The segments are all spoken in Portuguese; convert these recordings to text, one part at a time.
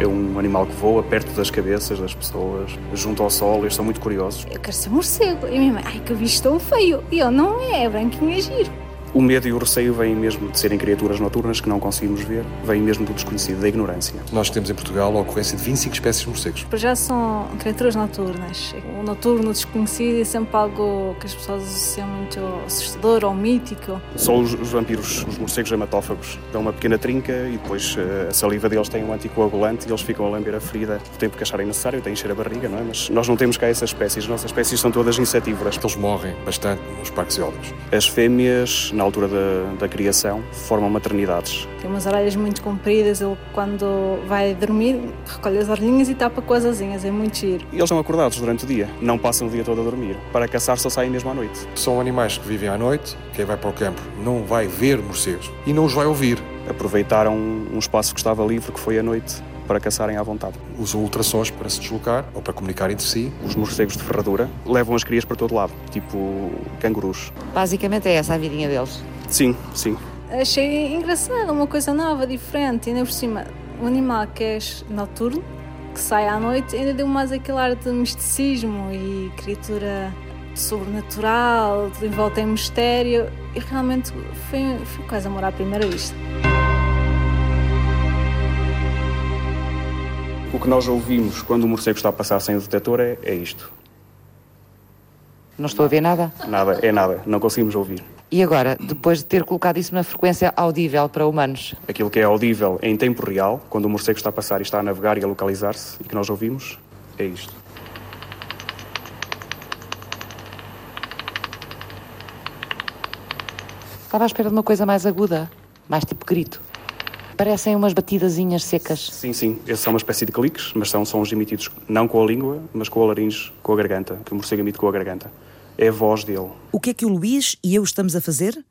É um animal que voa perto das cabeças das pessoas, junto ao sol, eles são muito curiosos. Eu quero ser morcego. E minha mãe, ai que bicho tão feio. E eu, não é, é branquinho e giro. O medo e o receio vêm mesmo de serem criaturas noturnas que não conseguimos ver, vêm mesmo do desconhecido, da ignorância. Nós temos em Portugal a ocorrência de 25 espécies de morcegos. Para já são criaturas noturnas. O noturno desconhecido é sempre algo que as pessoas associam muito assustador ou mítico. São os, os vampiros, os morcegos hematófagos. Dão uma pequena trinca e depois eh, a saliva deles tem um anticoagulante e eles ficam a lamber a ferida o tempo que acharem necessário, têm encher a barriga, não é? Mas nós não temos cá essas espécies. As nossas espécies são todas insetívoras. Eles morrem bastante nos parques eólicos. As fêmeas na altura da, da criação, formam maternidades. Tem umas orelhas muito compridas, ele quando vai dormir recolhe as orelhinhas e tapa com as asinhas, é muito giro. E eles são acordados durante o dia, não passam o dia todo a dormir. Para caçar só saem mesmo à noite. São animais que vivem à noite, quem vai para o campo não vai ver morcegos e não os vai ouvir. Aproveitaram um espaço que estava livre, que foi à noite, para caçarem à vontade. Usam ultrassons para se deslocar ou para comunicar entre si. Os morcegos de ferradura levam as crias para todo lado, tipo cangurus. Basicamente é essa a vidinha deles. Sim, sim. Achei engraçado, uma coisa nova, diferente, e ainda por cima, um animal que é noturno, que sai à noite, ainda deu mais aquele ar de misticismo e criatura sobrenatural, envolta em mistério, e realmente foi, foi quase amor à primeira vista. O que nós ouvimos quando o morcego está a passar sem o detector é, é isto. Não estou a ver nada? Nada, é nada, não conseguimos ouvir. E agora, depois de ter colocado isso na frequência audível para humanos? Aquilo que é audível em tempo real, quando o morcego está a passar e está a navegar e a localizar-se, e que nós ouvimos, é isto. Estava à espera de uma coisa mais aguda, mais tipo grito. Parecem umas batidazinhas secas. Sim, sim. Esses são uma espécie de cliques, mas são sons emitidos não com a língua, mas com a laringe, com a garganta, que o morcego emite com a garganta. É a voz dele. O que é que o Luís e eu estamos a fazer?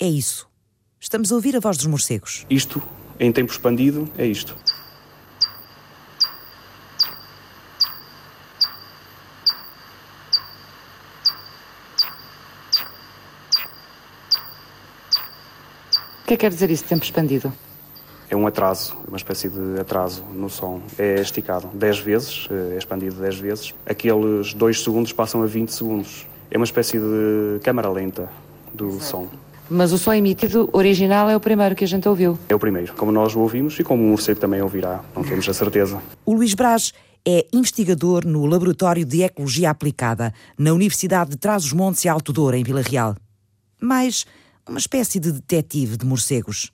É isso. Estamos a ouvir a voz dos morcegos. Isto, em tempo expandido, é isto. O que é que quer dizer isso, tempo expandido? É um atraso, uma espécie de atraso no som. É esticado 10 vezes, é expandido 10 vezes. Aqueles 2 segundos passam a 20 segundos. É uma espécie de câmara lenta do Exato. som. Mas o som emitido original é o primeiro que a gente ouviu. É o primeiro, como nós o ouvimos e como o morcego também ouvirá, não temos a certeza. O Luís Braz é investigador no Laboratório de Ecologia Aplicada, na Universidade de Trás-os-Montes e Alto Douro, em Vila Real. Mais uma espécie de detetive de morcegos.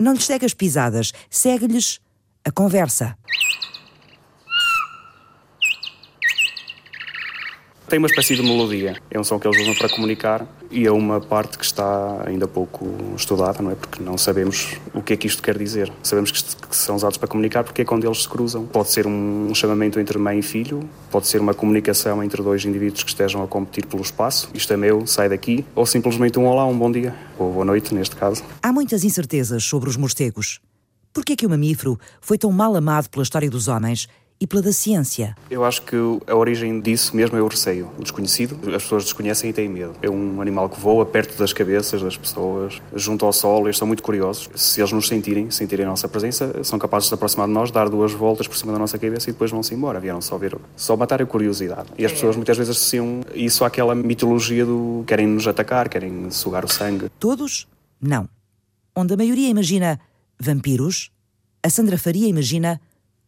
Não lhes segue as pisadas, segue-lhes a conversa. Tem uma espécie de melodia, é um som que eles usam para comunicar e é uma parte que está ainda pouco estudada, não é? Porque não sabemos o que é que isto quer dizer. Sabemos que, que são usados para comunicar porque é quando eles se cruzam. Pode ser um, chamamento entre mãe e filho, pode ser uma comunicação entre dois indivíduos que estejam a competir pelo espaço. Isto é meu, sai daqui. Ou simplesmente um olá, um bom dia, ou boa noite, neste caso. Há muitas incertezas sobre os morcegos. Por que é que o mamífero foi tão mal amado pela história dos homens e pela da ciência. Eu acho que a origem disso mesmo é o receio, o desconhecido. As pessoas desconhecem e têm medo. É um animal que voa perto das cabeças das pessoas, junto ao sol, eles são muito curiosos. Se eles nos sentirem, sentirem a nossa presença, são capazes de se aproximar de nós, dar duas voltas por cima da nossa cabeça e depois vão-se embora. Vieram só ver, só matar a curiosidade. E as pessoas muitas vezes associam isso àquela mitologia do querem nos atacar, querem sugar o sangue. Todos? Não. Onde a maioria imagina vampiros, a Sandra Faria imagina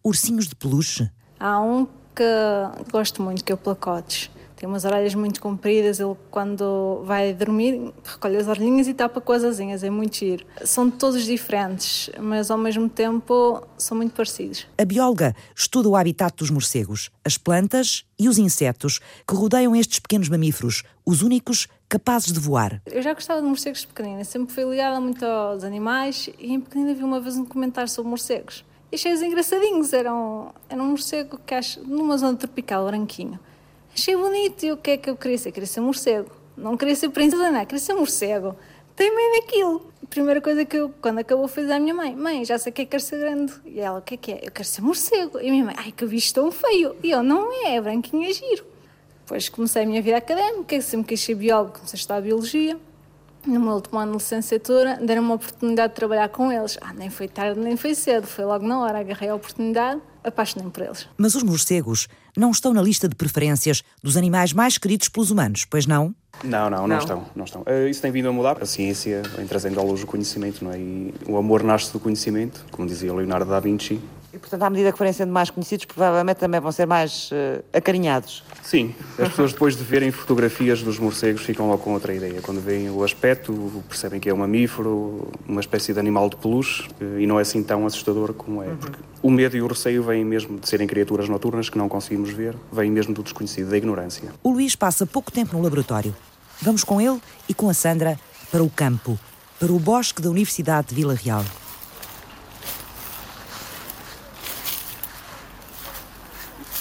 ursinhos de peluche? Há um que gosto muito, que é o Placotes. Tem umas orelhas muito compridas, ele quando vai dormir recolhe as orelhinhas e tapa com as asinhas, é muito giro. São todos diferentes, mas ao mesmo tempo são muito parecidos. A bióloga estuda o habitat dos morcegos, as plantas e os insetos que rodeiam estes pequenos mamíferos, os únicos capazes de voar. Eu já gostava de morcegos pequeninos, sempre fui ligada muito aos animais e em pequenina vi uma vez um comentário sobre morcegos achei-os engraçadinhos. Eram, era um morcego que acho, numa zona tropical, branquinho. Achei bonito e o que é que eu queria ser? Queria ser morcego. Não queria ser princesa, não, queria ser morcego. Tenho medo daquilo. A primeira coisa que eu, quando acabou, foi dizer à minha mãe: Mãe, já sei que é que quero ser grande. E ela: O que é que é? Eu quero ser morcego. E a minha mãe: Ai, que bicho tão feio. E eu: Não é, é branquinho, é giro. Depois comecei a minha vida académica, sempre quis ser biólogo, comecei a estudar biologia. No meu último ano de licenciatura, deram uma oportunidade de trabalhar com eles. Ah, nem foi tarde, nem foi cedo, foi logo na hora, agarrei a oportunidade, apaixonei por eles. Mas os morcegos não estão na lista de preferências dos animais mais queridos pelos humanos, pois não? Não, não, não, não. estão. Não estão. Uh, isso tem vindo a mudar. A ciência vem trazendo à luz o conhecimento, não é? E o amor nasce do conhecimento, como dizia Leonardo da Vinci. E, portanto, à medida que forem sendo mais conhecidos, provavelmente também vão ser mais uh, acarinhados. Sim, as pessoas depois de verem fotografias dos morcegos ficam logo com outra ideia. Quando veem o aspecto, percebem que é um mamífero, uma espécie de animal de peluche, uh, e não é assim tão assustador como é. Uhum. Porque o medo e o receio vêm mesmo de serem criaturas noturnas que não conseguimos ver, vêm mesmo do desconhecido, da ignorância. O Luís passa pouco tempo no laboratório. Vamos com ele e com a Sandra para o campo, para o bosque da Universidade de Vila Real.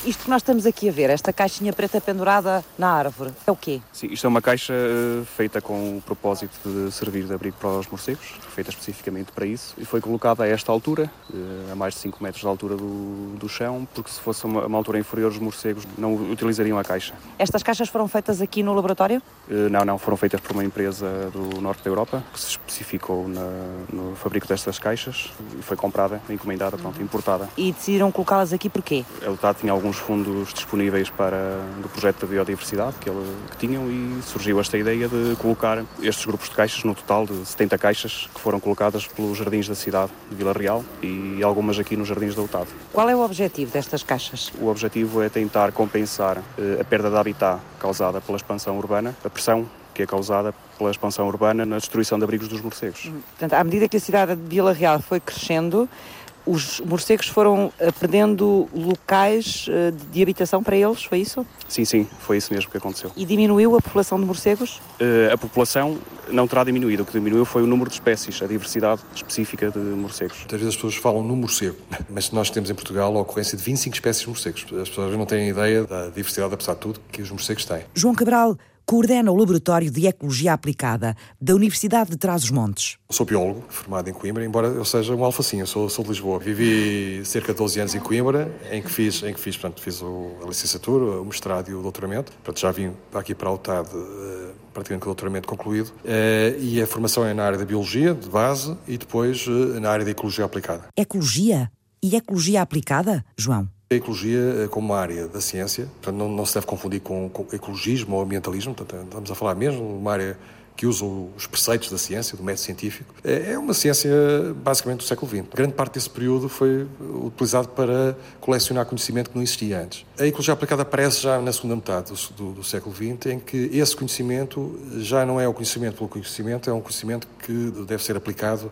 Isto que nós estamos aqui a ver, esta caixinha preta pendurada na árvore, é o quê? Sim, isto é uma caixa eh, feita com o propósito de servir de abrigo para os morcegos, feita especificamente para isso, e foi colocada a esta altura, eh, a mais de 5 metros de altura do, do chão, porque se fosse uma, uma, altura inferior, os morcegos não utilizariam a caixa. Estas caixas foram feitas aqui no laboratório? Eh, não, não, foram feitas por uma empresa do norte da Europa, que se especificou na, no fabrico destas caixas, e foi comprada, encomendada, pronto, importada. E decidiram colocá-las aqui porquê? A Eutad tinha alguns alguns fundos disponíveis para do projeto da biodiversidade que, ele, que tinham e surgiu esta ideia de colocar estes grupos de caixas, no total de 70 caixas, que foram colocadas pelos jardins da cidade de Vila Real e algumas aqui nos jardins da UTAD. Qual é o objetivo destas caixas? O objetivo é tentar compensar eh, a perda de habitat causada pela expansão urbana, a pressão que é causada pela expansão urbana na destruição de abrigos dos morcegos. Portanto, à medida que a cidade de Vila Real foi crescendo, os morcegos foram perdendo locais eh, de habitação para eles, foi isso? Sim, sim, foi isso mesmo que aconteceu. E diminuiu a população de morcegos? Uh, a população não terá diminuído, o que diminuiu foi o número de espécies, a diversidade específica de morcegos. Muitas vezes as pessoas falam no morcego, mas nós temos em Portugal a ocorrência de 25 espécies de morcegos. As pessoas não têm ideia da diversidade, apesar de tudo, que os morcegos têm. João Cabral, coordena o Laboratório de Ecologia Aplicada da Universidade de Trás-os-Montes. Sou biólogo, formado em Coimbra, embora eu seja um alfacinho, sou, sou de Lisboa. Vivi cerca de 12 anos em Coimbra, em que fiz, em que fiz, portanto, fiz a licenciatura, o mestrado e o doutoramento. Portanto, já vim aqui para a UTAD uh, praticamente com o doutoramento concluído. Uh, e a formação é na área da biologia, de base, e depois uh, na área da ecologia aplicada. Ecologia? E ecologia aplicada, João? A ecologia eh, como uma área da ciência, portanto, não, não se deve confundir com, com, ecologismo ou ambientalismo, portanto, estamos a falar mesmo de uma área que usa os preceitos da ciência, do método científico. É, é uma ciência basicamente do século XX. Grande parte desse período foi utilizado para colecionar conhecimento que não existia antes. A ecologia aplicada aparece já na segunda metade do, do, século XX, em que esse conhecimento já não é o conhecimento pelo conhecimento, é um conhecimento que deve ser aplicado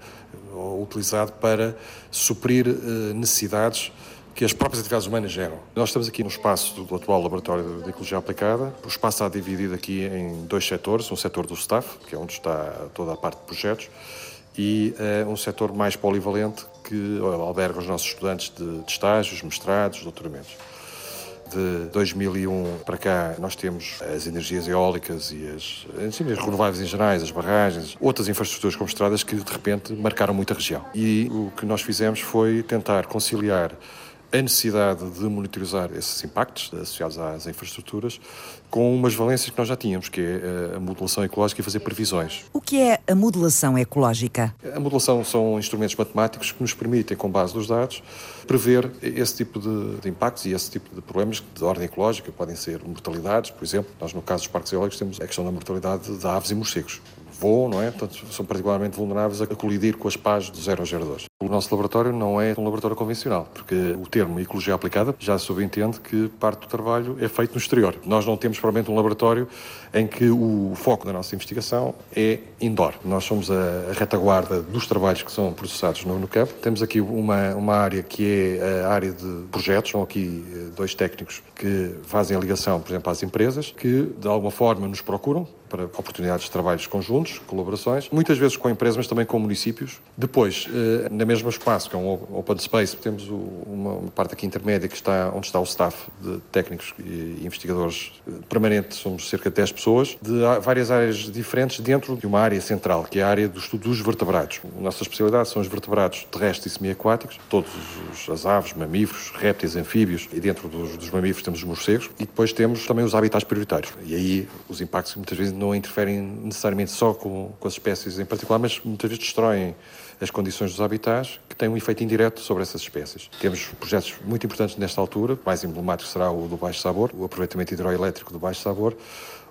ou utilizado para suprir eh, necessidades que as próprias atividades humanas geram. Nós estamos aqui no espaço do atual Laboratório de Ecologia Aplicada. O espaço está dividido aqui em dois setores, um setor do staff, que é onde está toda a parte de projetos, e uh, um setor mais polivalente que alberga os nossos estudantes de, de estágios, mestrados, doutoramentos. De 2001 para cá, nós temos as energias eólicas e as, as renováveis em gerais, as barragens, outras infraestruturas como estradas que de repente marcaram muita região. E o que nós fizemos foi tentar conciliar a necessidade de monitorizar esses impactos associados às infraestruturas com umas valências que nós já tínhamos, que é a modelação ecológica e fazer previsões. O que é a modelação ecológica? A modelação são instrumentos matemáticos que nos permitem, com base nos dados, prever esse tipo de, impactos e esse tipo de problemas de ordem ecológica. Podem ser mortalidades, por exemplo. Nós, no caso dos parques eólicos, temos a questão da mortalidade de aves e morcegos voam, não é? Portanto, são particularmente vulneráveis a colidir com as pás do 0 ao 02. O nosso laboratório não é um laboratório convencional, porque o termo ecologia aplicada já subentende que parte do trabalho é feito no exterior. Nós não temos provavelmente um laboratório em que o foco da nossa investigação é indoor. Nós somos a retaguarda dos trabalhos que são processados no, no campo. Temos aqui uma, uma área que é a área de projetos, são aqui eh, dois técnicos que fazem a ligação, por exemplo, às empresas, que de alguma forma nos procuram para oportunidades de trabalhos conjuntos, colaborações, muitas vezes com empresas, mas também com municípios. Depois, eh, na mesmo espaço, que é um open space, temos uma parte aqui intermédia que está onde está o staff de técnicos e investigadores permanentes, somos cerca de 10 pessoas, de várias áreas diferentes dentro de uma área central, que é a área do estudo dos vertebrados. A nossa especialidade são os vertebrados terrestres e semiaquáticos, todos as aves, mamíferos, répteis, anfíbios, e dentro dos, dos mamíferos temos os morcegos, e depois temos também os habitats prioritários. E aí os impactos muitas vezes não interferem necessariamente só com, com as espécies em particular, mas muitas vezes destroem as condições dos habitats, que têm um efeito indireto sobre essas espécies. Temos projetos muito importantes nesta altura, o mais emblemático será o do Baixo Sabor, o aproveitamento hidroelétrico do Baixo Sabor,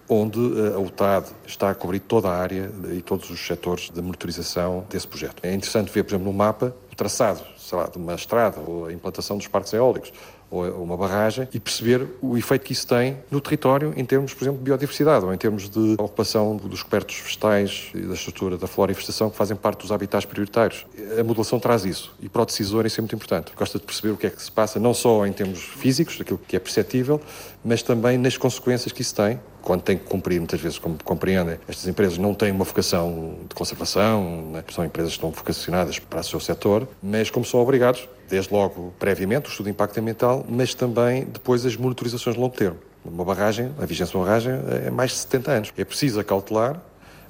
onde eh, a UTAD está a cobrir toda a área e todos os setores de monitorização desse projeto. É interessante ver, por exemplo, no mapa, o traçado sei lá, de uma estrada ou a implantação dos parques eólicos ou uma barragem e perceber o efeito que isso tem no território em termos, por exemplo, de biodiversidade ou em termos de ocupação dos cobertos vegetais e da estrutura da flora e vegetação que fazem parte dos habitats prioritários. A modelação traz isso e para o decisor isso é muito importante. Gosta de perceber o que é que se passa não só em termos físicos, daquilo que é perceptível, mas também nas consequências que isso tem quando tem que cumprir, muitas vezes, como compreendem, estas empresas não têm uma vocação de conservação, né? são empresas que estão vocacionadas para o seu setor, mas como são obrigados, desde logo previamente, o estudo de impacto ambiental, mas também depois as monitorizações de longo termo. Uma barragem, a vigência de uma barragem é mais de 70 anos. É preciso acautelar,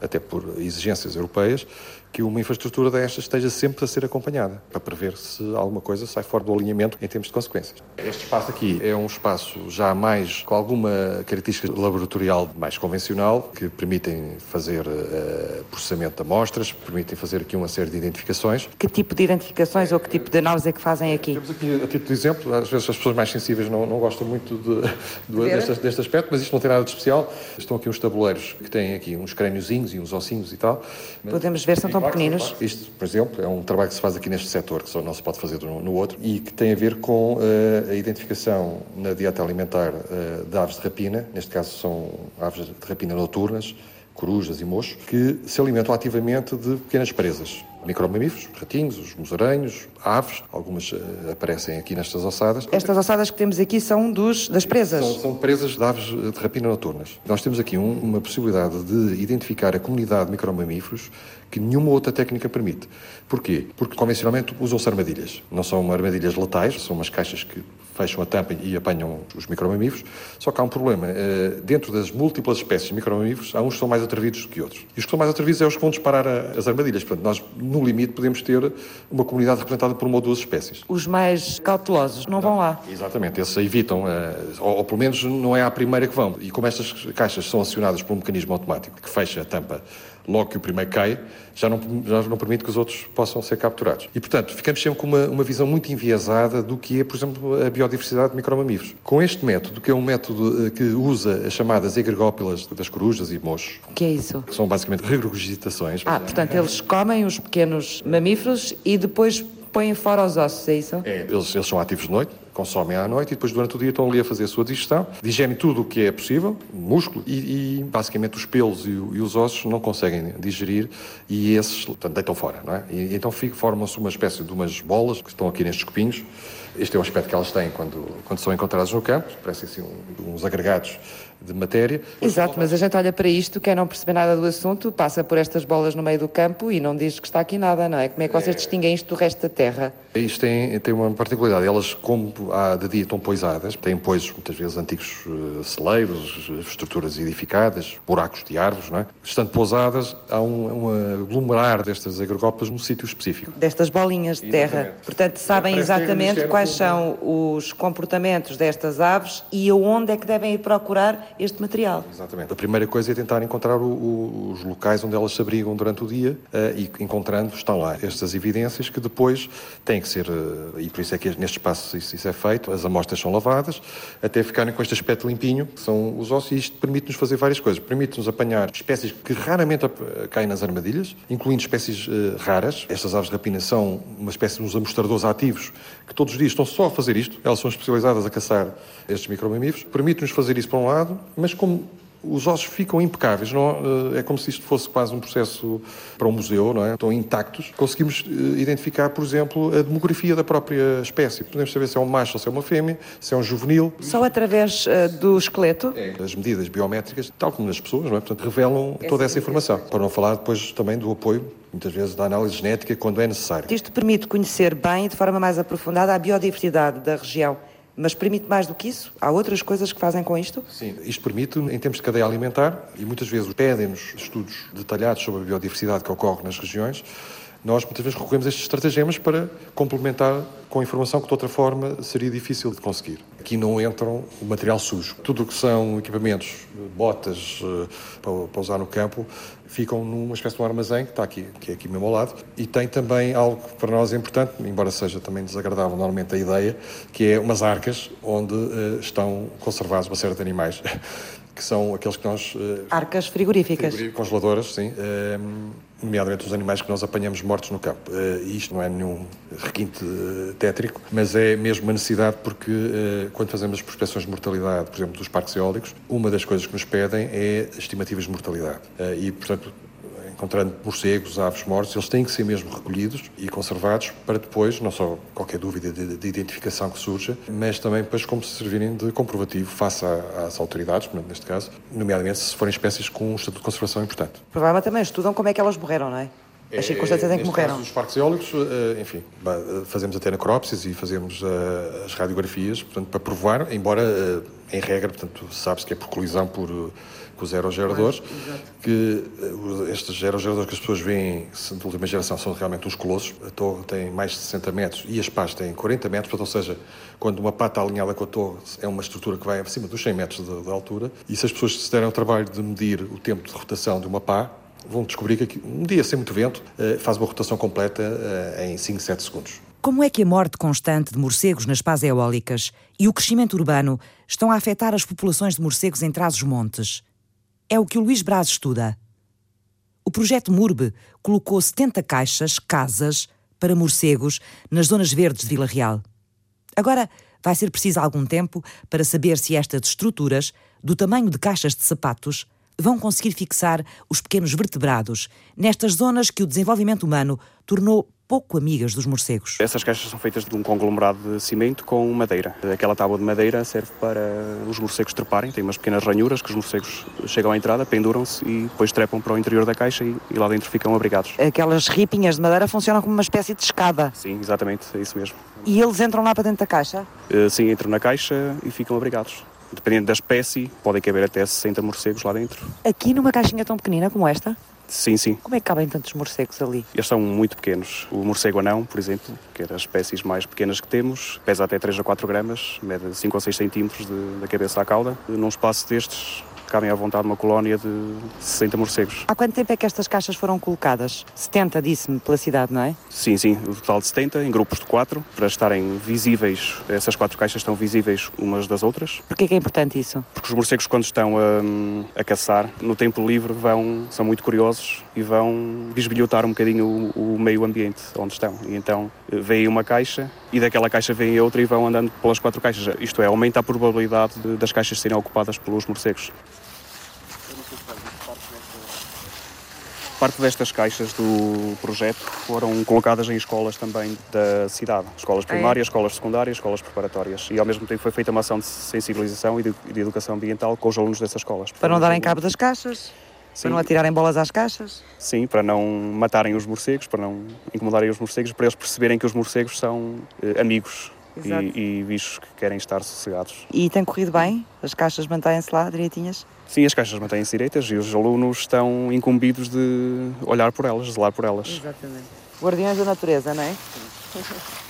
até por exigências europeias, que uma infraestrutura destas esteja sempre a ser acompanhada, para prever se alguma coisa sai fora do alinhamento em termos de consequências. Este espaço aqui é um espaço já mais com alguma característica laboratorial mais convencional, que permitem fazer uh, processamento de amostras, permitem fazer aqui uma série de identificações. Que tipo de identificações ou que tipo de análises é que fazem aqui? Temos aqui, a título de exemplo, às vezes as pessoas mais sensíveis não, não gostam muito de, de, deste, deste, aspecto, mas isto não tem nada de especial. Estão aqui uns tabuleiros que têm aqui uns crâniozinhos e uns ossinhos e tal. Podemos ver, são tão pequeninos. Isto, por exemplo, é um trabalho que se faz aqui neste setor, que só não se pode fazer no, no outro, e que tem a ver com uh, a identificação na dieta alimentar uh, de aves de rapina, neste caso são aves de rapina noturnas, corujas e mochos, que se alimentam ativamente de pequenas presas micromamíferos, ratinhos, os musaranhos, aves, algumas uh, aparecem aqui nestas ossadas. Estas ossadas que temos aqui são dos, das presas? São, são presas de aves de rapina noturnas. Nós temos aqui um, uma possibilidade de identificar a comunidade de micromamíferos que nenhuma outra técnica permite. Porquê? Porque convencionalmente usam-se armadilhas. Não são armadilhas letais, são umas caixas que fecham a tampa e apanham os micromamíferos. Só que há um problema. Eh, dentro das múltiplas espécies de micromamíferos, há uns que são mais atrevidos do que outros. E os que são mais atrevidos é os que vão disparar as armadilhas. Portanto, nós, no limite, podemos ter uma comunidade representada por uma ou duas espécies. Os mais cautelosos não vão lá. Exatamente. Esses evitam, eh, ou, ou pelo menos não é a primeira que vão. E como estas caixas são acionadas por um mecanismo automático que fecha a tampa logo que o primeiro cai, já não, já não permite que os outros possam ser capturados. E, portanto, ficamos sempre com uma, uma visão muito enviesada do que é, por exemplo, a biodiversidade de micromamíferos. Com este método, que é um método eh, que usa as chamadas egregópilas das corujas e mochos. O que é isso? Que são basicamente regurgitações. Ah, portanto, eles comem os pequenos mamíferos e depois põem fora os ossos, é isso? É, eles, eles são ativos de noite, consomem à noite e depois durante o dia estão ali a fazer a sua digestão, digerem tudo o que é possível, músculo, e, e basicamente os pelos e, e, os ossos não conseguem digerir e esses portanto, deitam fora, não é? E, então formam-se uma espécie de umas bolas que estão aqui nestes copinhos. Este é o aspecto que elas têm quando, quando são encontradas no campo, parecem assim uns agregados de matéria. Exato, mas a gente olha para isto, quem não percebe nada do assunto, passa por estas bolas no meio do campo e não diz que está aqui nada, não é? Como é que vocês é... distinguem isto do resto da terra? Isto tem, tem uma particularidade. Elas, como há de dia estão poisadas, têm pois muitas vezes antigos uh, celeiros, estruturas edificadas, buracos de árvores, não é? Estando pousadas, há um, um aglomerar destas agregópias num sítio específico. Destas bolinhas de terra. Exatamente. Portanto, sabem exatamente quais são os comportamentos destas aves e aonde é que devem ir procurar este material. Exatamente. A primeira coisa é tentar encontrar o, o, os locais onde elas se abrigam durante o dia uh, e encontrando estão lá estas evidências que depois têm que ser, uh, e por isso é que neste espaço isso, isso, é feito, as amostras são lavadas até ficarem com este aspecto limpinho, que são os ossos, e isto permite-nos fazer várias coisas. Permite-nos apanhar espécies que raramente caem nas armadilhas, incluindo espécies uh, raras. Estas aves de rapina são uma espécie de uns amostradores ativos que todos os dias estão só a fazer isto. Elas são especializadas a caçar estes micromamíferos. Permite-nos fazer isso por um lado mas como os ossos ficam impecáveis, não, eh, é como se isto fosse quase um processo para um museu, não é? Estão intactos. Conseguimos eh, identificar, por exemplo, a demografia da própria espécie. Podemos saber se é um macho ou se é uma fêmea, se é um juvenil. Só através uh, do esqueleto? É. As medidas biométricas, tal como nas pessoas, não é? Portanto, revelam essa toda essa informação. Para não falar depois também do apoio muitas vezes da análise genética quando é necessário. Isto permite conhecer bem e de forma mais aprofundada a biodiversidade da região mas permite mais do que isso? Há outras coisas que fazem com isto? Sim, isto permite, em termos de cadeia alimentar, e muitas vezes pedem-nos estudos detalhados sobre a biodiversidade que ocorre nas regiões, nós muitas vezes recorremos a estes estratagemas para complementar com informação que de outra forma seria difícil de conseguir. Aqui não entram o material sujo. Tudo o que são equipamentos, botas eh, para usar no campo, ficam numa espécie de um armazém que está aqui, que é aqui mesmo ao lado, e tem também algo que para nós é importante, embora seja também desagradável normalmente a ideia, que é umas arcas onde uh, estão conservados uma série de animais que são aqueles que nós... Uh, Arcas frigoríficas. Congeladoras, sim. Uh, nomeadamente os animais que nós apanhamos mortos no campo. Uh, isto não é nenhum requinte uh, tétrico, mas é mesmo uma necessidade porque uh, quando fazemos as prospecções de mortalidade, por exemplo, dos parques eólicos, uma das coisas que nos pedem é estimativas de mortalidade. e, portanto, encontrando morcegos, aves mortos, eles têm que ser mesmo recolhidos e conservados para depois, não só qualquer dúvida de, de identificação que surja, mas também depois como se servirem de comprovativo face às autoridades, neste caso, nomeadamente se forem espécies com um estatuto de conservação importante. Provavelmente também estudam como é que elas morreram, não é? As é, circunstâncias em que morreram. Caso, os parques eólicos, eh, enfim, fazemos até necrópsias e fazemos eh, as radiografias, portanto, para provar, embora eh, em regra, portanto, sabe-se que é por colisão por com os aerogeradores, que eh, estes aerogeradores que as pessoas veem de última geração são realmente uns colossos. A torre tem mais de 60 metros e as pás têm 40 metros, portanto, ou seja, quando uma pata alinhada com a torre é uma estrutura que vai acima dos 100 metros de, de altura, e se as pessoas se derem o trabalho de medir o tempo de rotação de uma pá, vão descobrir que um dia sem muito vento eh, faz uma rotação completa eh, em 5, 7 segundos. Como é que a morte constante de morcegos nas pás eólicas e o crescimento urbano estão a afetar as populações de morcegos em Trás-os-Montes? É o que o Luís Braz estuda. O projeto MURB colocou 70 caixas, casas, para morcegos nas zonas verdes de Vila Real. Agora vai ser preciso algum tempo para saber se estas estruturas, do tamanho de caixas de sapatos, vão conseguir fixar os pequenos vertebrados nestas zonas que o desenvolvimento humano tornou pouco amigas dos morcegos. Essas caixas são feitas de um conglomerado de cimento com madeira. Aquela tábua de madeira serve para os morcegos treparem, tem umas pequenas ranhuras que os morcegos chegam à entrada, penduram-se e depois trepam para o interior da caixa e, e, lá dentro ficam abrigados. Aquelas ripinhas de madeira funcionam como uma espécie de escada. Sim, exatamente, é isso mesmo. E eles entram lá para dentro da caixa? Uh, sim, entram na caixa e ficam abrigados. Dependendo da espécie, podem caber até 60 morcegos lá dentro. Aqui numa caixinha tão pequenina como esta? Sim, sim. Como é que cabem tantos morcegos ali? Eles são muito pequenos. O morcego anão, por exemplo, que é das espécies mais pequenas que temos, pesa até 3 a 4 gramas, mede 5 ou 6 centímetros de, da cabeça à cauda. Num espaço destes, cabem à vontade uma colónia de 60 morcegos. Há quanto tempo é que estas caixas foram colocadas? 70, disse-me, pela cidade, não é? Sim, sim, o total de 70, em grupos de 4, para estarem visíveis, essas quatro caixas estão visíveis umas das outras. Porquê que é importante isso? Porque os morcegos, quando estão a, a caçar, no tempo livre, vão, são muito curiosos e vão bisbilhotar um bocadinho o, o meio ambiente onde estão. E então vem uma caixa e daquela caixa vem outra e vão andando pelas quatro caixas. Isto é, aumenta a probabilidade de, das caixas serem ocupadas pelos morcegos. Parte destas caixas do projeto foram colocadas em escolas também da cidade, escolas primárias, ah, é? escolas secundárias, escolas preparatórias. E ao mesmo tempo foi feita uma ação de sensibilização e de, de educação ambiental com os alunos dessas escolas. Para não darem cabo das caixas? Sim. Para não atirarem bolas às caixas? Sim, para não matarem os morcegos, para não incomodarem os morcegos, para eles perceberem que os morcegos são eh, amigos e, e, bichos que querem estar sossegados. E tem corrido bem? As caixas mantêm-se lá direitinhas? Sim, as caixas mantêm-se direitas e os alunos estão incumbidos de olhar por elas, zelar por elas. Exatamente. Guardiões da natureza, não é? Sim.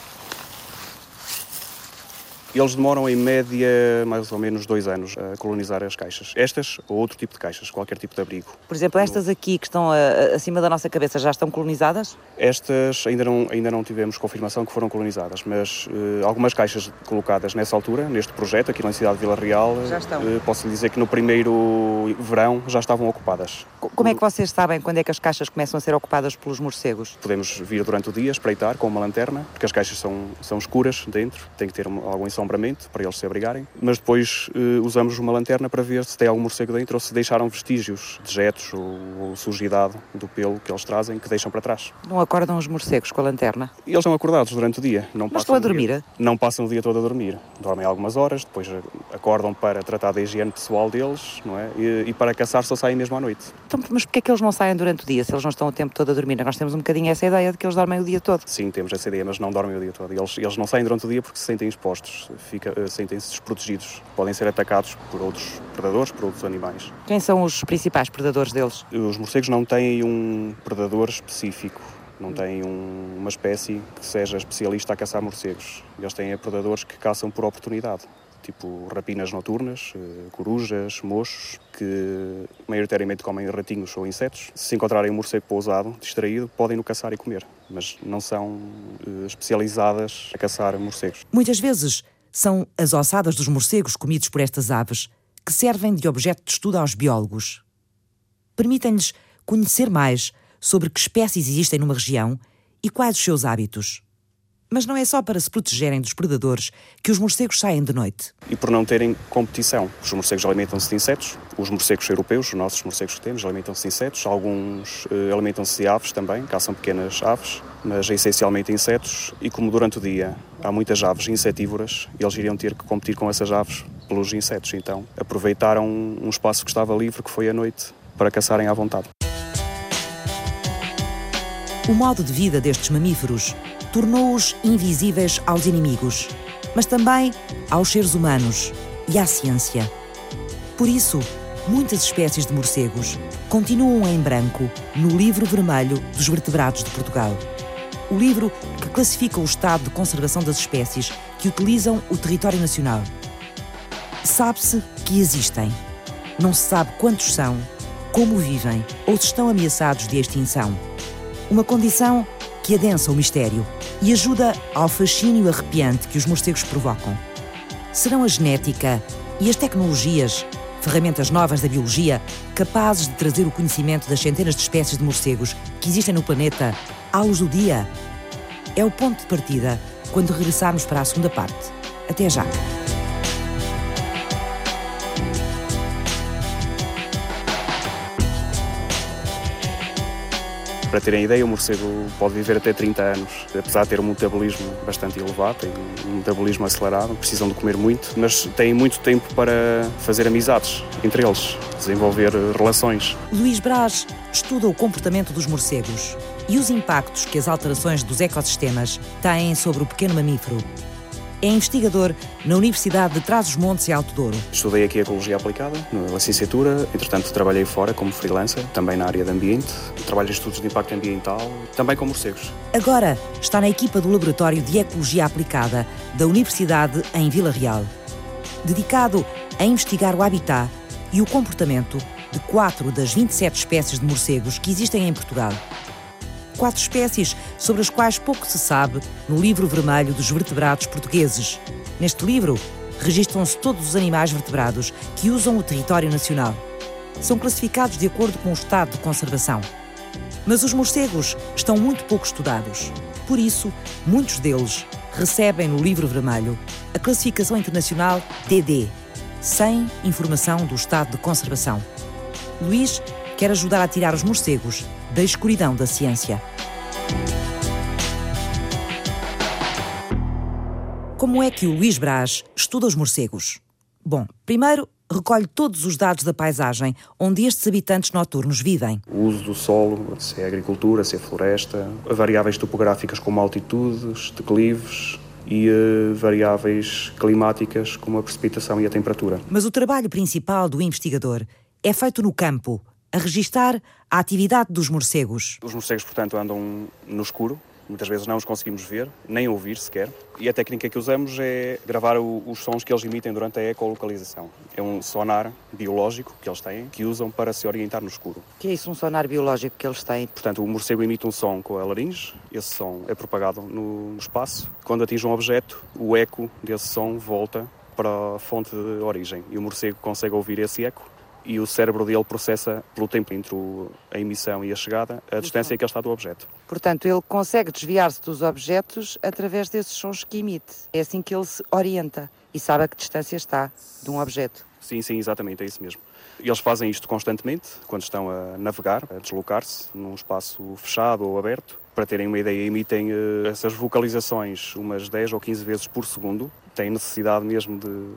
Eles demoram em média mais ou menos dois anos a colonizar as caixas. Estas ou outro tipo de caixas, qualquer tipo de abrigo. Por exemplo, estas aqui que estão a, a, acima da nossa cabeça já estão colonizadas? Estas ainda não, ainda não tivemos confirmação que foram colonizadas, mas uh, algumas caixas colocadas nessa altura, neste projeto, aqui na cidade de Vila Real, já estão. Uh, posso lhe dizer que no primeiro verão já estavam ocupadas. Como é que vocês sabem quando é que as caixas começam a ser ocupadas pelos morcegos? Podemos vir durante o dia espreitar com uma lanterna, porque as caixas são, são escuras dentro, tem que ter algum assombramento para eles se abrigarem, mas depois uh, usamos uma lanterna para ver se tem algum morcego dentro ou se deixaram vestígios, dejetos ou, ou sujidade do pelo que eles trazem que deixam para trás. Não acordam os morcegos com a lanterna? Eles estão acordados durante o dia. Não mas estão a dormir? Dia, não passam o dia todo a dormir. Dormem algumas horas, depois acordam para tratar da higiene pessoal deles não é? e, e para caçar só saem mesmo à noite. Então, mas porquê é que eles não saem durante o dia se eles não estão o tempo todo a dormir? Nós temos um bocadinho essa ideia de que eles dormem o dia todo. Sim, temos essa ideia, mas não dormem o dia todo. Eles, eles não saem durante o dia porque se sentem expostos. Fica, eh, sentem-se desprotegidos. Podem ser atacados por outros predadores, por outros animais. Quem são os principais predadores deles? Os morcegos não têm um predador específico. Não têm um, uma espécie que seja especialista a caçar morcegos. Eles têm predadores que caçam por oportunidade tipo rapinas noturnas, eh, corujas, mochos, que maioritariamente comem ratinhos ou insetos. Se encontrarem um morcego pousado, distraído, podem-no caçar e comer, mas não são eh, especializadas a caçar morcegos. Muitas vezes são as ossadas dos morcegos comidos por estas aves que servem de objeto de estudo aos biólogos. Permitem-lhes conhecer mais sobre que espécies existem numa região e quais os seus hábitos. Mas não é só para se protegerem dos predadores que os morcegos saem de noite. E por não terem competição. Os morcegos alimentam-se de insetos, os morcegos europeus, os nossos morcegos que temos, alimentam-se de insetos, alguns uh, alimentam-se de aves também, caçam pequenas aves, mas essencialmente insetos. E como durante o dia há muitas aves insetívoras, eles iriam ter que competir com essas aves pelos insetos. Então aproveitaram um espaço que estava livre, que foi a noite, para caçarem à vontade. O modo de vida destes mamíferos tornou-os invisíveis aos inimigos, mas também aos seres humanos e à ciência. Por isso, muitas espécies de morcegos continuam em branco no Livro Vermelho dos Vertebrados de Portugal. O livro que classifica o estado de conservação das espécies que utilizam o território nacional. Sabe-se que existem. Não se sabe quantos são, como vivem ou se estão ameaçados de extinção. Uma condição que adensa o mistério e ajuda ao fascínio arrepiante que os morcegos provocam. Serão a genética e as tecnologias, ferramentas novas da biologia, capazes de trazer o conhecimento das centenas de espécies de morcegos que existem no planeta à luz do dia? É o ponto de partida quando regressarmos para a segunda parte. Até já! Terem ideia, o morcego pode viver até 30 anos, apesar de ter um metabolismo bastante elevado, tem um metabolismo acelerado, precisam de comer muito, mas têm muito tempo para fazer amizades entre eles, desenvolver relações. Luís Braz estuda o comportamento dos morcegos e os impactos que as alterações dos ecossistemas têm sobre o pequeno mamífero. É investigador na Universidade de Trás-os-Montes e Alto Douro. Estudei aqui Ecologia Aplicada, na licenciatura, entretanto trabalhei fora como freelancer, também na área de ambiente, trabalho em estudos de impacto ambiental, também com morcegos. Agora está na equipa do Laboratório de Ecologia Aplicada da Universidade em Vila Real, dedicado a investigar o habitat e o comportamento de quatro das 27 espécies de morcegos que existem em Portugal. Quatro espécies sobre as quais pouco se sabe no livro vermelho dos vertebrados portugueses. Neste livro, registram-se todos os animais vertebrados que usam o território nacional. São classificados de acordo com o estado de conservação. Mas os morcegos estão muito pouco estudados. Por isso, muitos deles recebem no livro vermelho a classificação internacional DD, sem informação do estado de conservação. Luís quer ajudar a tirar os morcegos da escuridão da ciência. Como é que o Luís Braz estuda os morcegos? Bom, primeiro recolhe todos os dados da paisagem onde estes habitantes noturnos vivem. O uso do solo, se é agricultura, se é floresta, variáveis topográficas como altitudes, declives e uh, variáveis climáticas como a precipitação e a temperatura. Mas o trabalho principal do investigador é feito no campo, a registar a atividade dos morcegos. Os morcegos, portanto, andam no escuro, muitas vezes não os conseguimos ver, nem ouvir sequer. E a técnica que usamos é gravar o, os sons que eles emitem durante a ecolocalização. É um sonar biológico que eles têm, que usam para se orientar no escuro. O que é isso, um sonar biológico que eles têm? Portanto, o morcego emite um som com a laringe, esse som é propagado no espaço. Quando atinge um objeto, o eco desse som volta para a fonte de origem e o morcego consegue ouvir esse eco e o cérebro dele processa, pelo tempo entre a emissão e a chegada, a distância que ele está do objeto. Portanto, ele consegue desviar-se dos objetos através desses sons que emite. É assim que ele se orienta e sabe a que distância está de um objeto. Sim, sim, exatamente, é isso mesmo. Eles fazem isto constantemente, quando estão a navegar, a deslocar-se num espaço fechado ou aberto. Para terem uma ideia, emitem uh, essas vocalizações umas 10 ou 15 vezes por segundo. Têm necessidade mesmo de,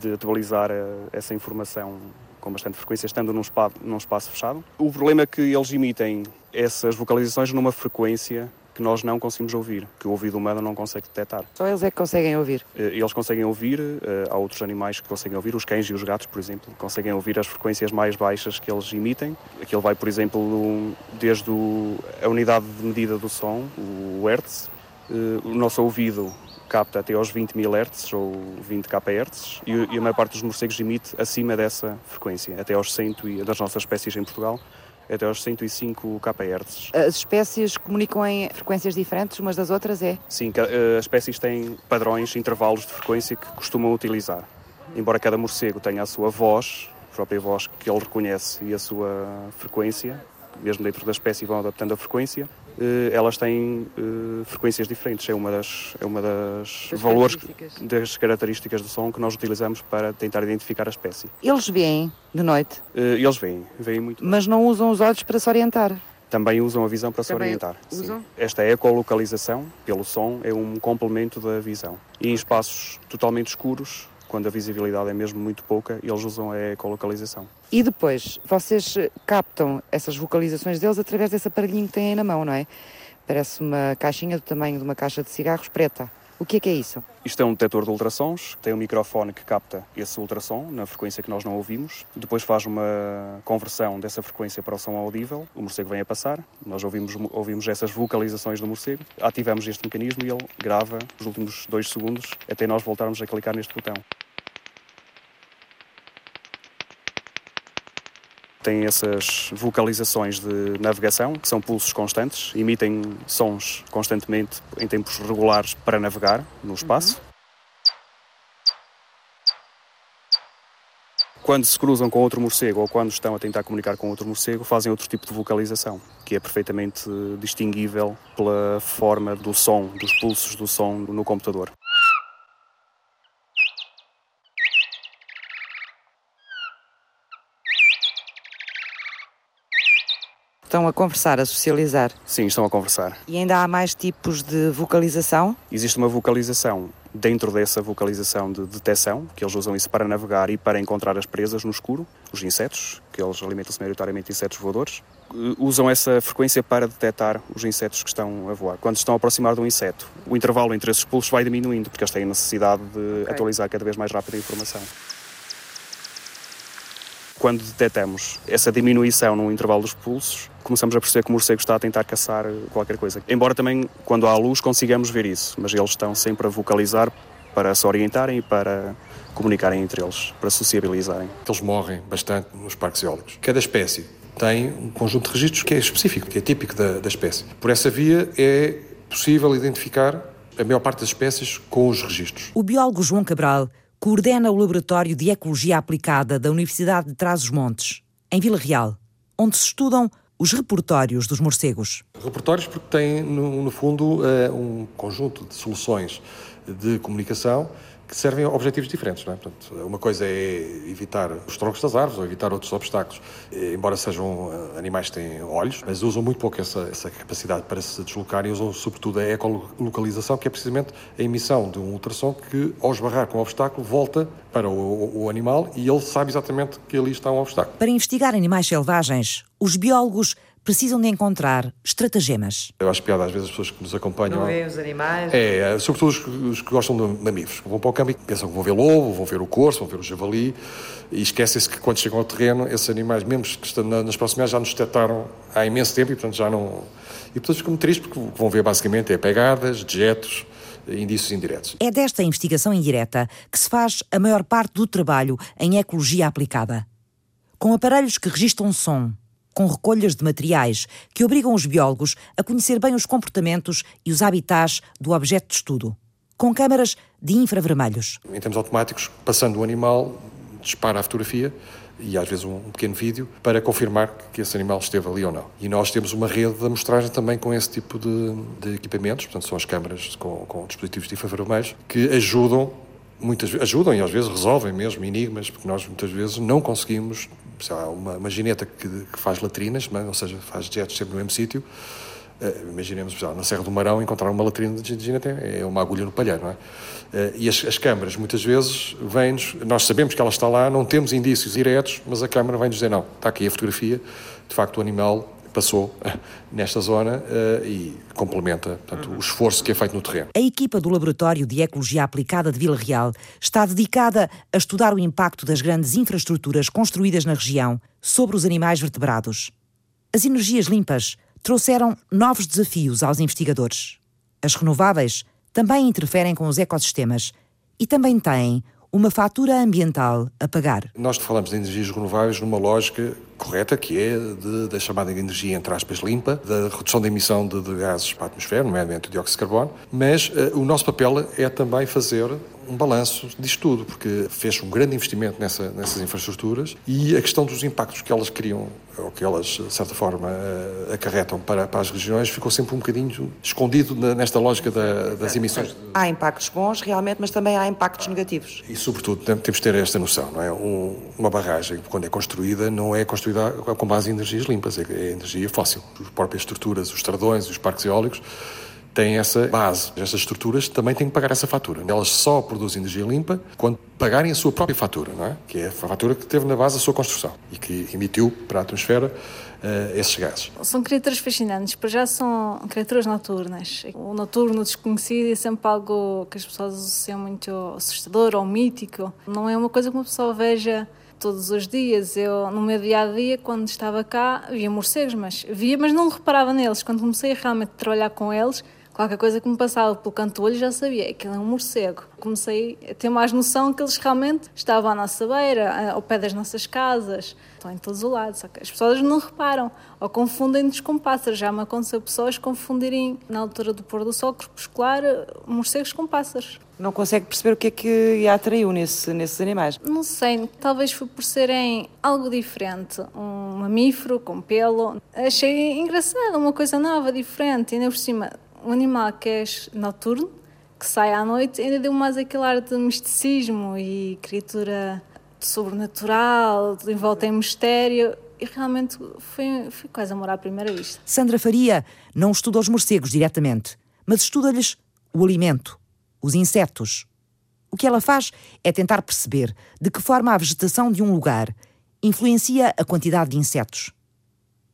de atualizar uh, essa informação com bastante frequência, estando num espaço, num espaço fechado. O problema é que eles emitem essas vocalizações numa frequência que nós não conseguimos ouvir, que o ouvido humano não consegue detectar. Só eles é que conseguem ouvir? Eh, eles conseguem ouvir, eh, há outros animais que conseguem ouvir, os cães e os gatos, por exemplo, conseguem ouvir as frequências mais baixas que eles emitem. Aquilo vai, por exemplo, desde a unidade de medida do som, o Hertz, o nosso ouvido capta até aos 20 mil Hz ou 20 kHz e a maior parte dos morcegos emite acima dessa frequência, até aos 100 e das nossas espécies em Portugal, até aos 105 kHz. As espécies comunicam em frequências diferentes umas das outras, é? Sim, eh, as espécies têm padrões, intervalos de frequência que costumam utilizar. Embora cada morcego tenha a sua voz, a própria voz que ele reconhece e a sua frequência, mesmo dentro da espécie vão adaptando a frequência, elas têm uh, frequências diferentes. É uma das, é uma das, das valores características. das características do som que nós utilizamos para tentar identificar a espécie. Eles veem de noite? Uh, eles veem, veem muito. Mas não usam os olhos para se orientar? Também usam a visão para Também se orientar. Usam? Esta ecolocalização, pelo som, é um complemento da visão. E em espaços totalmente escuros, quando a visibilidade é mesmo muito pouca, eles usam a ecolocalização. E depois, vocês captam essas vocalizações deles através desse aparelhinho que têm aí na mão, não é? Parece uma caixinha do tamanho de uma caixa de cigarros preta. O que é que é isso? Isto é um detector de ultrassons, tem um microfone que capta esse ultrassom na frequência que nós não ouvimos, depois faz uma conversão dessa frequência para o som audível, o morcego vem a passar, nós ouvimos, ouvimos essas vocalizações do morcego, ativamos este mecanismo e ele grava os últimos dois segundos até nós voltarmos a clicar neste botão. Tem essas vocalizações de navegação, que são pulsos constantes, emitem sons constantemente em tempos regulares para navegar no espaço. Uhum. Quando se cruzam com outro morcego ou quando estão a tentar comunicar com outro morcego, fazem outro tipo de vocalização, que é perfeitamente distinguível pela forma do som, dos pulsos do som no computador. Estão a conversar, a socializar? Sim, estão a conversar. E ainda há mais tipos de vocalização? Existe uma vocalização dentro dessa vocalização de detecção, que eles usam isso para navegar e para encontrar as presas no escuro, os insetos, que eles alimentam-se maioritariamente de insetos voadores, eh, usam essa frequência para detectar os insetos que estão a voar. Quando estão a aproximar de um inseto, o intervalo entre esses pulsos vai diminuindo, porque eles têm necessidade de okay. atualizar cada vez mais rápido a informação quando detectamos essa diminuição no intervalo dos pulsos, começamos a perceber que o morcego está a tentar caçar qualquer coisa. Embora também, quando há luz, consigamos ver isso, mas eles estão sempre a vocalizar para se orientarem e para comunicarem entre eles, para sociabilizarem. Eles morrem bastante nos parques eólicos. Cada espécie tem um conjunto de registros que é específico, que é típico da, da espécie. Por essa via é possível identificar a maior parte das espécies com os registros. O biólogo João Cabral coordena o Laboratório de Ecologia Aplicada da Universidade de Trás-os-Montes, em Vila Real, onde se estudam os repertórios dos morcegos. Repertórios porque têm, no, no fundo, eh, um conjunto de soluções de comunicação que servem a objetivos diferentes. Não é? Portanto, uma coisa é evitar os troncos das árvores ou evitar outros obstáculos. Embora sejam eh, animais que têm olhos, mas usam muito pouco essa, essa capacidade para se deslocar e usam sobretudo a ecolocalização, que é precisamente a emissão de um ultrassom que, ao esbarrar com o obstáculo, volta para o, o animal e ele sabe exatamente que ali está um obstáculo. Para investigar animais selvagens, os biólogos precisam de encontrar estratagemas. Eu acho piada às vezes as pessoas que nos acompanham. Não veem os animais? É, sobretudo os, os, que gostam de mamíferos. Vão para o campo e pensam que vão ver lobo, vão ver o corso, vão ver o javali e esquecem-se que quando chegam ao terreno, esses animais, mesmo que estão nas proximidades, já nos detectaram há imenso tempo e, portanto, já não. E, portanto, ficam tristes porque vão ver basicamente é pegadas, dejetos, indícios indiretos. É desta investigação indireta que se faz a maior parte do trabalho em ecologia aplicada. Com aparelhos que registram som, com recolhas de materiais que obrigam os biólogos a conhecer bem os comportamentos e os habitats do objeto de estudo, com câmaras de infravermelhos. Em termos automáticos, passando o animal, dispara a fotografia e às vezes um pequeno vídeo para confirmar que esse animal esteve ali ou não. E nós temos uma rede de amostragem também com esse tipo de, de equipamentos, portanto são as câmaras com, com dispositivos de infravermelhos que ajudam muitas ajudam e às vezes resolvem mesmo enigmas, porque nós muitas vezes não conseguimos sei lá, uma, uma gineta que, que faz latrinas, é? ou seja, faz jets sempre no mesmo sítio. Uh, imaginemos, lá, na Serra do Marão, encontrar uma latrina de gineta é uma agulha no palheiro, não é? Uh, e as, as câmaras, muitas vezes, vêm-nos, nós sabemos que ela está lá, não temos indícios diretos, mas a câmara vem-nos dizer, não, está aqui a fotografia, de facto o animal passou nesta zona uh, e complementa portanto, o esforço que é feito no terreno. A equipa do Laboratório de Ecologia Aplicada de Vila Real está dedicada a estudar o impacto das grandes infraestruturas construídas na região sobre os animais vertebrados. As energias limpas trouxeram novos desafios aos investigadores. As renováveis também interferem com os ecossistemas e também têm uma fatura ambiental a pagar. Nós falamos de energias renováveis numa lógica correta, que é de, da chamada energia, entre aspas, limpa, da redução da emissão de, de gases para a atmosfera, nomeadamente o dióxido de carbono, mas uh, o nosso papel é também fazer um balanço disto tudo, porque fez um grande investimento nessa, nessas infraestruturas e a questão dos impactos que elas criam, ou que elas, de certa forma, uh, acarretam para, para as regiões, ficou sempre um bocadinho escondido nesta lógica da, das emissões. Há impactos bons, realmente, mas também há impactos negativos. E, sobretudo, temos de ter esta noção, não é? Um, uma barragem, quando é construída, não é construída com base em energias limpas, é, é energia fóssil. As próprias estruturas, os tradões, os parques eólicos, têm essa base. Estas estruturas também têm que pagar essa fatura. Elas só produzem energia limpa quando pagarem a sua própria fatura, não é? Que é a fatura que teve na base da sua construção e que emitiu para a atmosfera uh, esses gases. São criaturas fascinantes, para já são criaturas noturnas. O noturno desconhecido é sempre algo que as pessoas associam muito assustador ou mítico. Não é uma coisa que uma pessoa veja todos os dias. Eu, no meu dia a dia, quando estava cá, via morcegos, mas via, mas não reparava neles. Quando comecei a realmente trabalhar com eles, qualquer coisa que me passava pelo canto do olho já sabia que ele é um morcego. Comecei a ter mais noção que eles realmente estavam à nossa beira, ao pé das nossas casas, estão em todos os lados. Só que as pessoas não reparam ou confundem-nos com pássaros. Já me aconteceu pessoas confundirem, na altura do pôr do sol crepuscular, morcegos com pássaros. Não consegue perceber o que é que a atraiu nesse, nesses animais? Não sei, talvez foi por serem algo diferente. Um mamífero com pelo. Achei engraçado, uma coisa nova, diferente. E ainda por cima, um animal que é noturno, que sai à noite, ainda deu mais aquele ar de misticismo e criatura sobrenatural, envolta em mistério. E realmente foi, foi quase amor à primeira vista. Sandra Faria não estuda os morcegos diretamente, mas estuda-lhes o alimento, os insetos. O que ela faz é tentar perceber de que forma a vegetação de um lugar influencia a quantidade de insetos.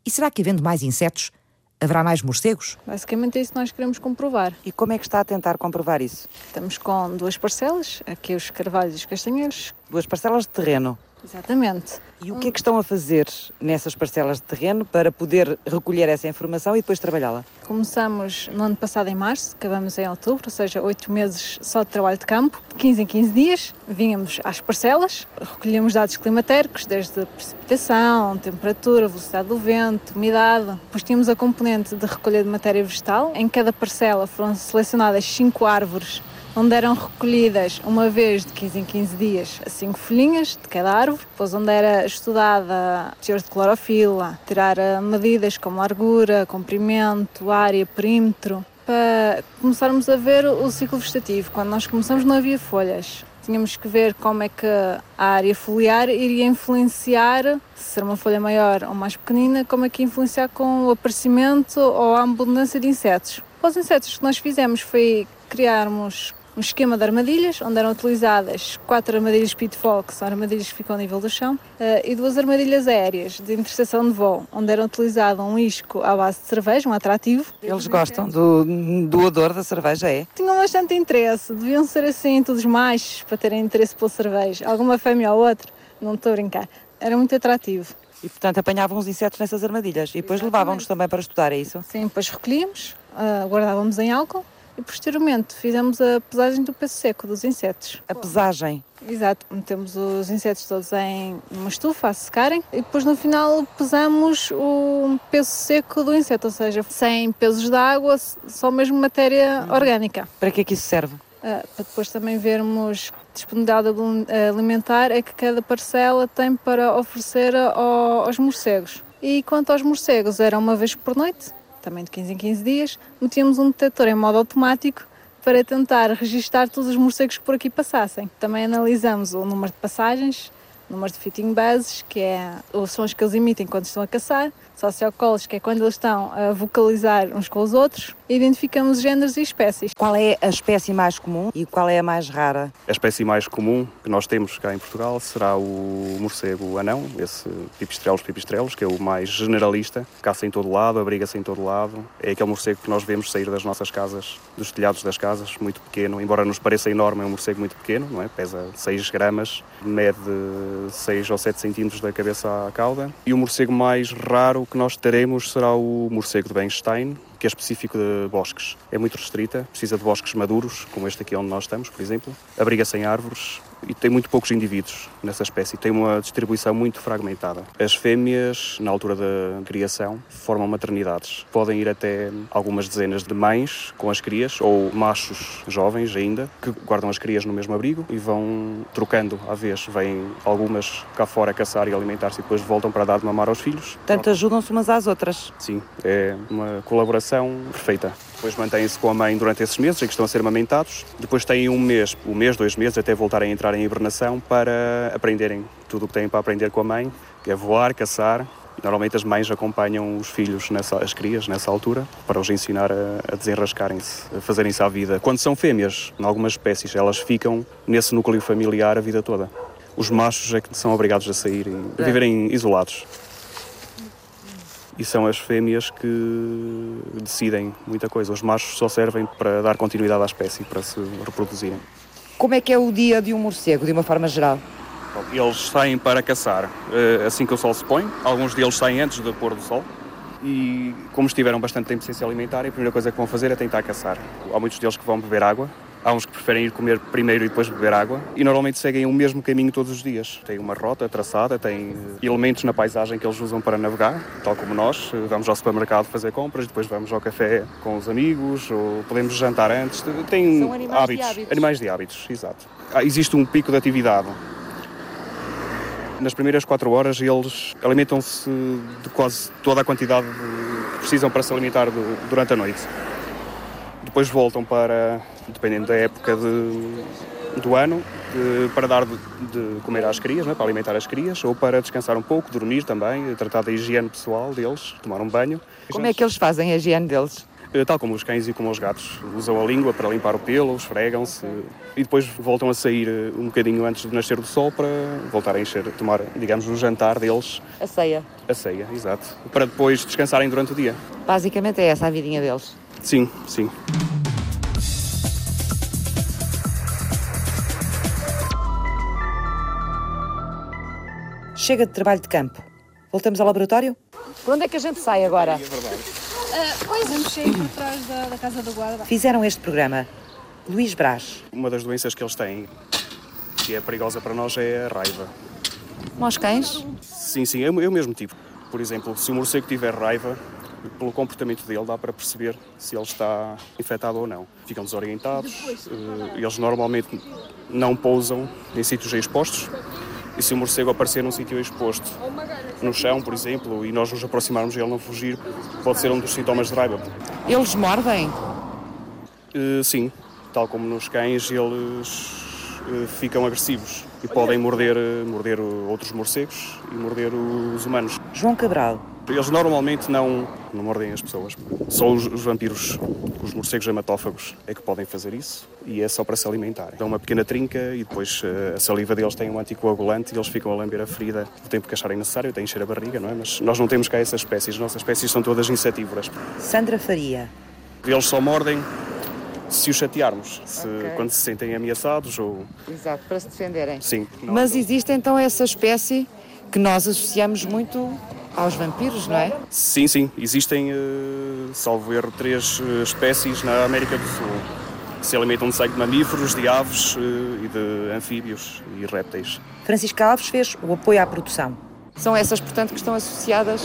E será que havendo mais insetos, Haverá mais morcegos? Basicamente é isso que nós queremos comprovar. E como é que está a tentar comprovar isso? Estamos com duas parcelas, aqui os carvalhos e os castanheiros. Duas parcelas de terreno? Exatamente. E o que é que estão a fazer nessas parcelas de terreno para poder recolher essa informação e depois trabalhá-la? Começamos no ano passado em março, acabamos em outubro, ou seja, oito meses só de trabalho de campo, de 15 em 15 dias. Vínhamos às parcelas, recolhíamos dados climatéricos, desde precipitação, temperatura, velocidade do vento, umidade. Depois tínhamos a componente de recolha de matéria vegetal. Em cada parcela foram selecionadas cinco árvores onde eram recolhidas uma vez de 15 em 15 dias cinco folhinhas de cada árvore, depois onde era estudada teor de clorofila, tirar eh, medidas como largura, comprimento, área, perímetro, para começarmos a ver o ciclo vegetativo. Quando nós começamos não havia folhas, tínhamos que ver como é que a área foliar iria influenciar, se ser uma folha maior ou mais pequenina, como é que ia influenciar com o aparecimento ou a abundância de insetos. Os insetos que nós fizemos foi criarmos um esquema de armadilhas, onde eram utilizadas quatro armadilhas pitfall, que são armadilhas que ficam ao nível do chão, eh, e duas armadilhas aéreas de interseção de voo, onde era utilizado um isco à base de cerveja, um atrativo. Eles gostam do, do odor da cerveja, é? Tinham bastante interesse, deviam ser assim todos machos para terem interesse pela cerveja. Alguma fêmea ou outra, não estou a brincar. Era muito atrativo. E portanto apanhavam os insetos nessas armadilhas e depois levávamos também para estudar, é isso? Sim, depois recolhíamos, uh, guardávamos em álcool e posteriormente fizemos a pesagem do peso seco dos insetos. A pesagem? Exato, metemos os insetos todos em uma estufa a secarem e depois no final pesamos o peso seco do inseto, ou seja, sem pesos de água, só mesmo matéria orgânica. Para que é que isso serve? Uh, para depois também vermos disponibilidade alimentar é que cada parcela tem para oferecer aos morcegos. E quanto aos morcegos, era uma vez por noite, também de 15 em 15 dias, metíamos um detector em modo automático para tentar registar todos os morcegos que por aqui passassem. Também analisamos o número de passagens, número de fitting bases, que é os sons que eles emitem quando estão a caçar, sociocolos, que é quando eles estão a vocalizar uns com os outros, identificamos géneros e espécies. Qual é a espécie mais comum e qual é a mais rara? A espécie mais comum que nós temos cá em Portugal será o morcego anão, esse pipistrellos pipistrellos, que é o mais generalista, caça em todo lado, abriga-se em todo lado. É aquele morcego que nós vemos sair das nossas casas, dos telhados das casas, muito pequeno, embora nos pareça enorme, é um morcego muito pequeno, não é? Pesa 6 gramas, mede 6 ou 7 centímetros da cabeça à cauda. E o morcego mais raro que nós teremos será o morcego de Benstein, que é específico de bosques. É muito restrita, precisa de bosques maduros, como este aqui onde nós estamos, por exemplo. Abriga-se em árvores e tem muito poucos indivíduos nessa espécie. Tem uma distribuição muito fragmentada. As fêmeas, na altura da criação, formam maternidades. Podem ir até algumas dezenas de mães com as crias, ou machos jovens ainda, que guardam as crias no mesmo abrigo e vão trocando à vez. Vêm algumas cá fora caçar e alimentar-se e depois voltam para dar de mamar aos filhos. Portanto, ajudam-se umas às outras. Sim, é uma colaboração perfeita. Depois mantêm-se com a mãe durante esses meses em que estão a ser amamentados. Depois têm um mês, um mês, dois meses, até voltarem a entrar em hibernação para aprenderem tudo o que têm para aprender com a mãe, que é voar, caçar. Normalmente as mães acompanham os filhos, nessa, as crias, nessa altura, para os ensinar a, a desenrascarem-se, a fazerem-se à vida. Quando são fêmeas, em algumas espécies, elas ficam nesse núcleo familiar a vida toda. Os machos é que são obrigados a sair e a viverem isolados e são as fêmeas que decidem muita coisa. Os machos só servem para dar continuidade à espécie, para se reproduzirem. Como é que é o dia de um morcego, de uma forma geral? Eles saem para caçar eh, assim que o sol se põe. Alguns deles saem antes do pôr do sol. E como estiveram bastante tempo sem se alimentarem, a primeira coisa que vão fazer é tentar caçar. Há muitos deles que vão beber água, Há uns que preferem ir comer primeiro e depois beber água e normalmente seguem o mesmo caminho todos os dias. Tem uma rota traçada, tem elementos na paisagem que eles usam para navegar, tal como nós. Vamos ao supermercado fazer compras, depois vamos ao café com os amigos, ou podemos jantar antes. Tem São animais hábitos, de hábitos. animais de hábitos, exato. Ah, existe um pico de atividade. Nas primeiras quatro horas eles alimentam-se de quase toda a quantidade que precisam para se alimentar durante a noite. Depois voltam para, dependendo da época de- do ano, de- para dar de, de comer às crias, não é? para alimentar as crias, ou para descansar um pouco, dormir também, tratar da higiene pessoal deles, tomar um banho. Como é que eles fazem a higiene deles? Eh, Tal como os cães e como os gatos. Usam a língua para limpar o pelo, esfregam-se e depois voltam a sair eh, um bocadinho antes do nascer do sol para voltar a encher, tomar, digamos, o jantar deles, A ceia. a ceia, exato. Para depois descansarem durante o dia. Basicamente é essa a vidinha deles. Sim, sim. Chega de trabalho de campo. Voltamos ao laboratório? Por onde é que a gente sai agora? pois, vamos sair por trás da, da casa da guarda. Fizeram este programa Luís Brás. Uma das doenças que eles têm, que é perigosa para nós, é a raiva. Nós cães? Sim, sim, é o é mesmo tipo. Por exemplo, se o morcego tiver raiva, pelo comportamento dele dá para perceber se ele está infectado ou não. Ficam desorientados, eh, eles normalmente não pousam em sítios expostos. E se o morcego aparecer num sítio exposto, no chão, por exemplo, e nós nos aproximarmos e ele não fugir, pode ser um dos sintomas de raiva. Eles mordem? Eh, sim, tal como nos cães, eles eh, ficam agressivos e podem morder, eh, morder outros morcegos e morder os humanos. João Cabral. Eles normalmente não, não mordem as pessoas. Só os, os vampiros, os morcegos hematófagos, é que podem fazer isso e é só para se alimentarem. Dão uma pequena trinca e depois eh, a saliva deles tem um anticoagulante e eles ficam a lamber a ferida o tempo que acharem necessário, até encher a barriga, não é? Mas nós não temos cá essas espécies, as nossas espécies são todas insetívoras. Sandra Faria. Eles só mordem se os chatearmos, se, quando se sentem ameaçados ou. Exato, para se defenderem. Sim. Mas existe então essa espécie que nós associamos muito aos vampiros, não é? Sim, sim. Existem, eh, salvo erro, três eh, espécies na América do Sul que se alimentam de sangue de mamíferos, de aves eh, e de anfíbios e répteis. Francisca Alves fez o apoio à produção. São essas, portanto, que estão associadas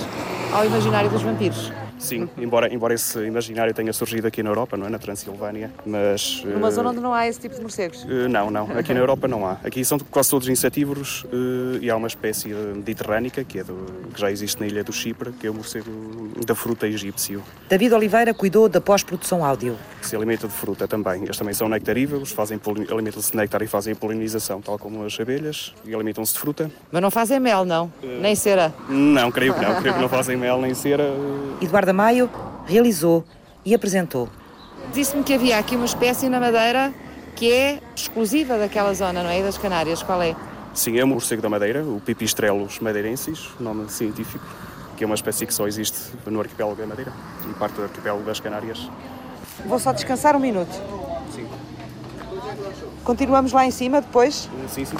ao imaginário dos vampiros. Sim, embora, embora esse imaginário tenha surgido aqui na Europa, não é? Na Transilvânia, mas... Numa eh, zona onde não há esse tipo de morcegos. Eh, Não, não. Aqui na Europa não há. Aqui são quase todos insetívoros eh, e há uma espécie mediterrânica que, é do, que já existe na ilha do Chipre, que é o morcego da fruta egípcio, David Oliveira cuidou da pós-produção áudio. que se alimenta de fruta também. Eles também são nectarívoros, fazem alimentam-se de néctar e fazem a polinização, tal como as abelhas, e alimentam-se de fruta. Mas não fazem mel, não? Nem cera. Não, creio que não. Creio que não fazem mel nem cera. Eduardo Maio realizou e apresentou. Disse-me que havia aqui uma espécie na Madeira que é exclusiva daquela zona, não é? Das Canárias. Qual é? Sim, é o morcego da Madeira, o Pipistrellus madeirensis, nome científico, que é uma espécie que só existe no arquipélago da Madeira e parte do arquipélago das Canárias. Vou só descansar um minuto. Sim. Continuamos lá em cima depois? Sim, sim.